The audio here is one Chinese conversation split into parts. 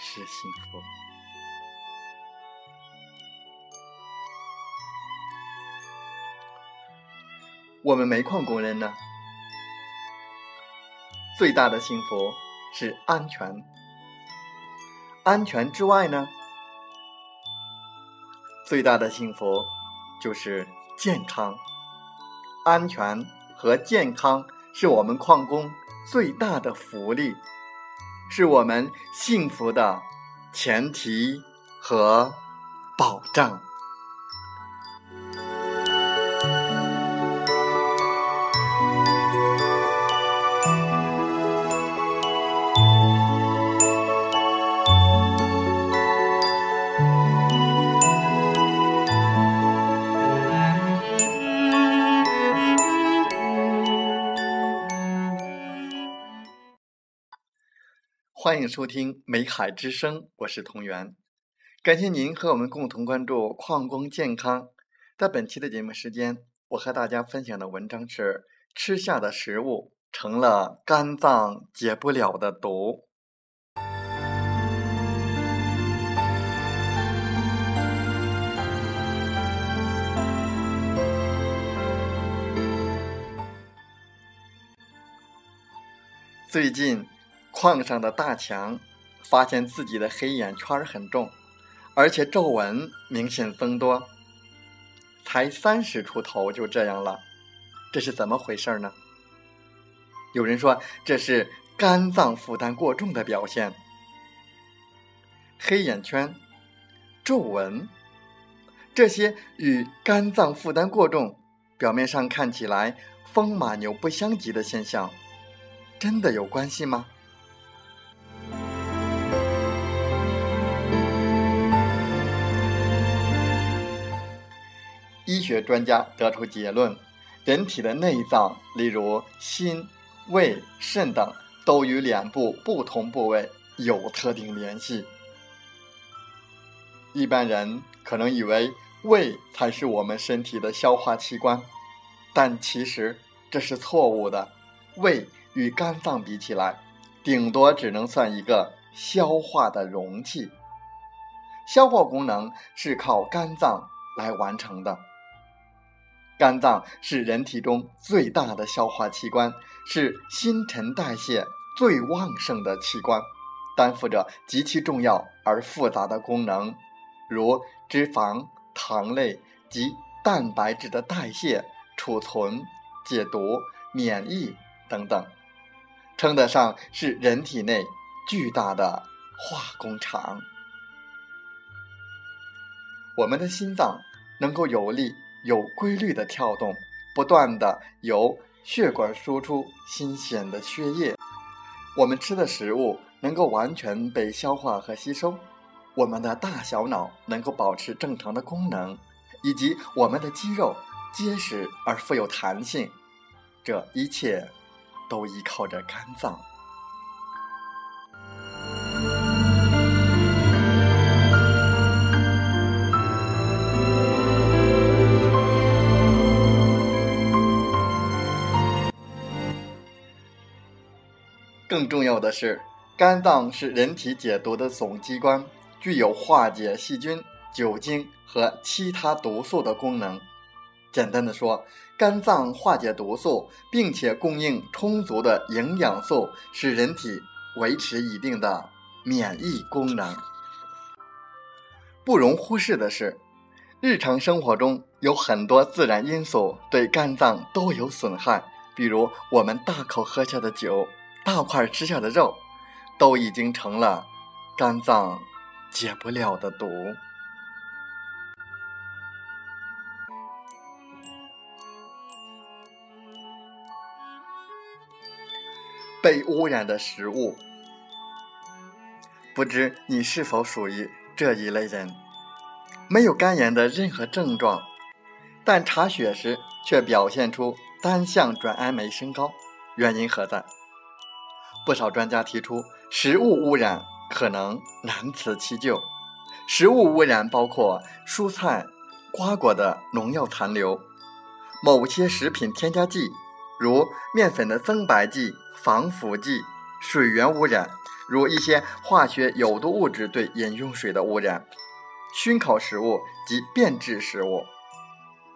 是幸福。我们煤矿工人呢，最大的幸福是安全。安全之外呢，最大的幸福就是健康。安全和健康是我们矿工最大的福利。是我们幸福的前提和保障。欢迎收听《美海之声》，我是同源。感谢您和我们共同关注矿工健康。在本期的节目时间，我和大家分享的文章是：吃下的食物成了肝脏解不了的毒。最近。矿上的大强发现自己的黑眼圈很重，而且皱纹明显增多。才三十出头就这样了，这是怎么回事呢？有人说这是肝脏负担过重的表现。黑眼圈、皱纹，这些与肝脏负担过重，表面上看起来风马牛不相及的现象，真的有关系吗？学专家得出结论：人体的内脏，例如心、胃、肾等，都与脸部不同部位有特定联系。一般人可能以为胃才是我们身体的消化器官，但其实这是错误的。胃与肝脏比起来，顶多只能算一个消化的容器，消化功能是靠肝脏来完成的。肝脏是人体中最大的消化器官，是新陈代谢最旺盛的器官，担负着极其重要而复杂的功能，如脂肪、糖类及蛋白质的代谢、储存、解毒、免疫等等，称得上是人体内巨大的化工厂。我们的心脏能够有力。有规律的跳动，不断的由血管输出新鲜的血液。我们吃的食物能够完全被消化和吸收，我们的大小脑能够保持正常的功能，以及我们的肌肉结实而富有弹性。这一切都依靠着肝脏。更重要的是，肝脏是人体解毒的总机关，具有化解细菌、酒精和其他毒素的功能。简单的说，肝脏化解毒素，并且供应充足的营养素，使人体维持一定的免疫功能。不容忽视的是，日常生活中有很多自然因素对肝脏都有损害，比如我们大口喝下的酒。大块吃下的肉，都已经成了肝脏解不了的毒。被污染的食物，不知你是否属于这一类人？没有肝炎的任何症状，但查血时却表现出单向转氨酶升高，原因何在？不少专家提出，食物污染可能难辞其咎。食物污染包括蔬菜、瓜果的农药残留，某些食品添加剂，如面粉的增白剂、防腐剂；水源污染，如一些化学有毒物质对饮用水的污染；熏烤食物及变质食物。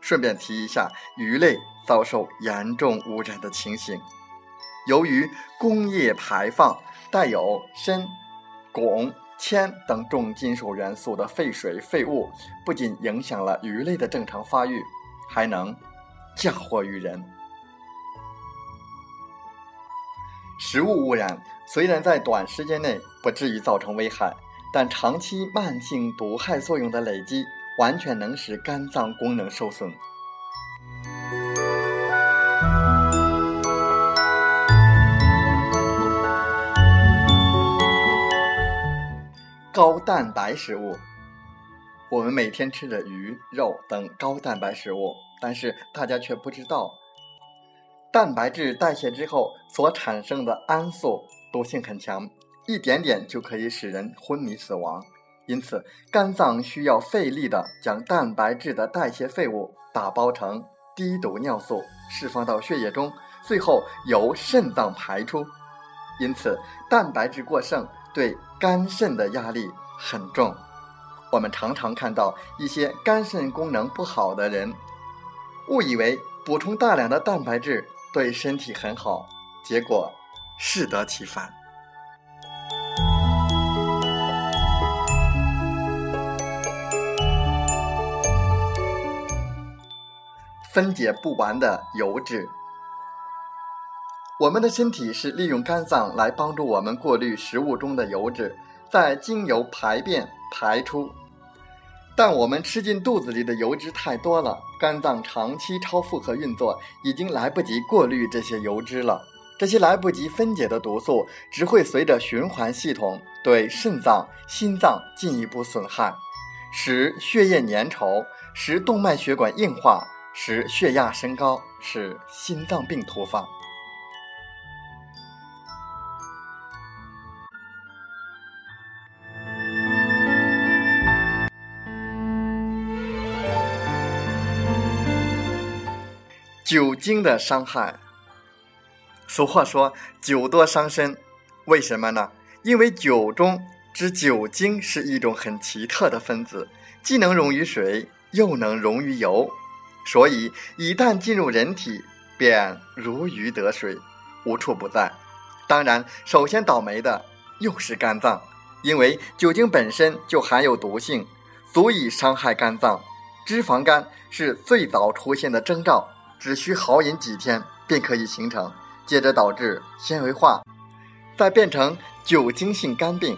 顺便提一下，鱼类遭受严重污染的情形。由于工业排放带有砷、汞、铅等重金属元素的废水废物，不仅影响了鱼类的正常发育，还能嫁祸于人。食物污染虽然在短时间内不至于造成危害，但长期慢性毒害作用的累积，完全能使肝脏功能受损。高蛋白食物，我们每天吃着鱼肉等高蛋白食物，但是大家却不知道，蛋白质代谢之后所产生的氨素毒性很强，一点点就可以使人昏迷死亡。因此，肝脏需要费力的将蛋白质的代谢废物打包成低毒尿素，释放到血液中，最后由肾脏排出。因此，蛋白质过剩。对肝肾的压力很重，我们常常看到一些肝肾功能不好的人，误以为补充大量的蛋白质对身体很好，结果适得其反。分解不完的油脂。我们的身体是利用肝脏来帮助我们过滤食物中的油脂，再经由排便排出。但我们吃进肚子里的油脂太多了，肝脏长期超负荷运作，已经来不及过滤这些油脂了。这些来不及分解的毒素，只会随着循环系统对肾脏、心脏进一步损害，使血液粘稠，使动脉血管硬化，使血压升高，使心脏病突发。酒精的伤害。俗话说“酒多伤身”，为什么呢？因为酒中之酒精是一种很奇特的分子，既能溶于水，又能溶于油，所以一旦进入人体，便如鱼得水，无处不在。当然，首先倒霉的又是肝脏，因为酒精本身就含有毒性，足以伤害肝脏。脂肪肝是最早出现的征兆。只需豪饮几天便可以形成，接着导致纤维化，再变成酒精性肝病，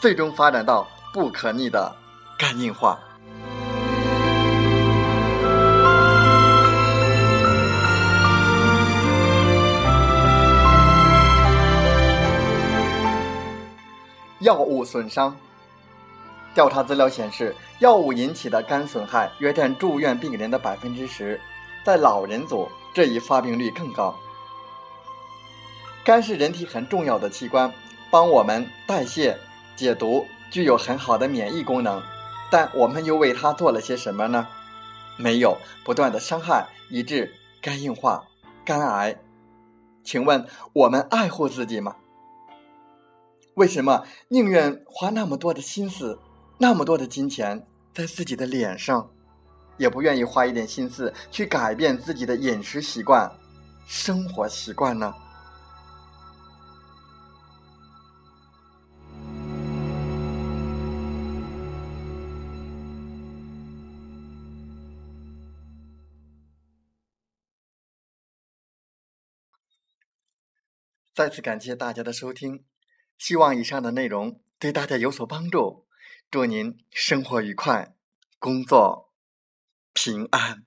最终发展到不可逆的肝硬化。药物损伤，调查资料显示，药物引起的肝损害约占住院病人的百分之十。在老人组，这一发病率更高。肝是人体很重要的器官，帮我们代谢、解毒，具有很好的免疫功能。但我们又为它做了些什么呢？没有，不断的伤害，以致肝硬化、肝癌。请问我们爱护自己吗？为什么宁愿花那么多的心思、那么多的金钱在自己的脸上？也不愿意花一点心思去改变自己的饮食习惯、生活习惯呢？再次感谢大家的收听，希望以上的内容对大家有所帮助。祝您生活愉快，工作。平安。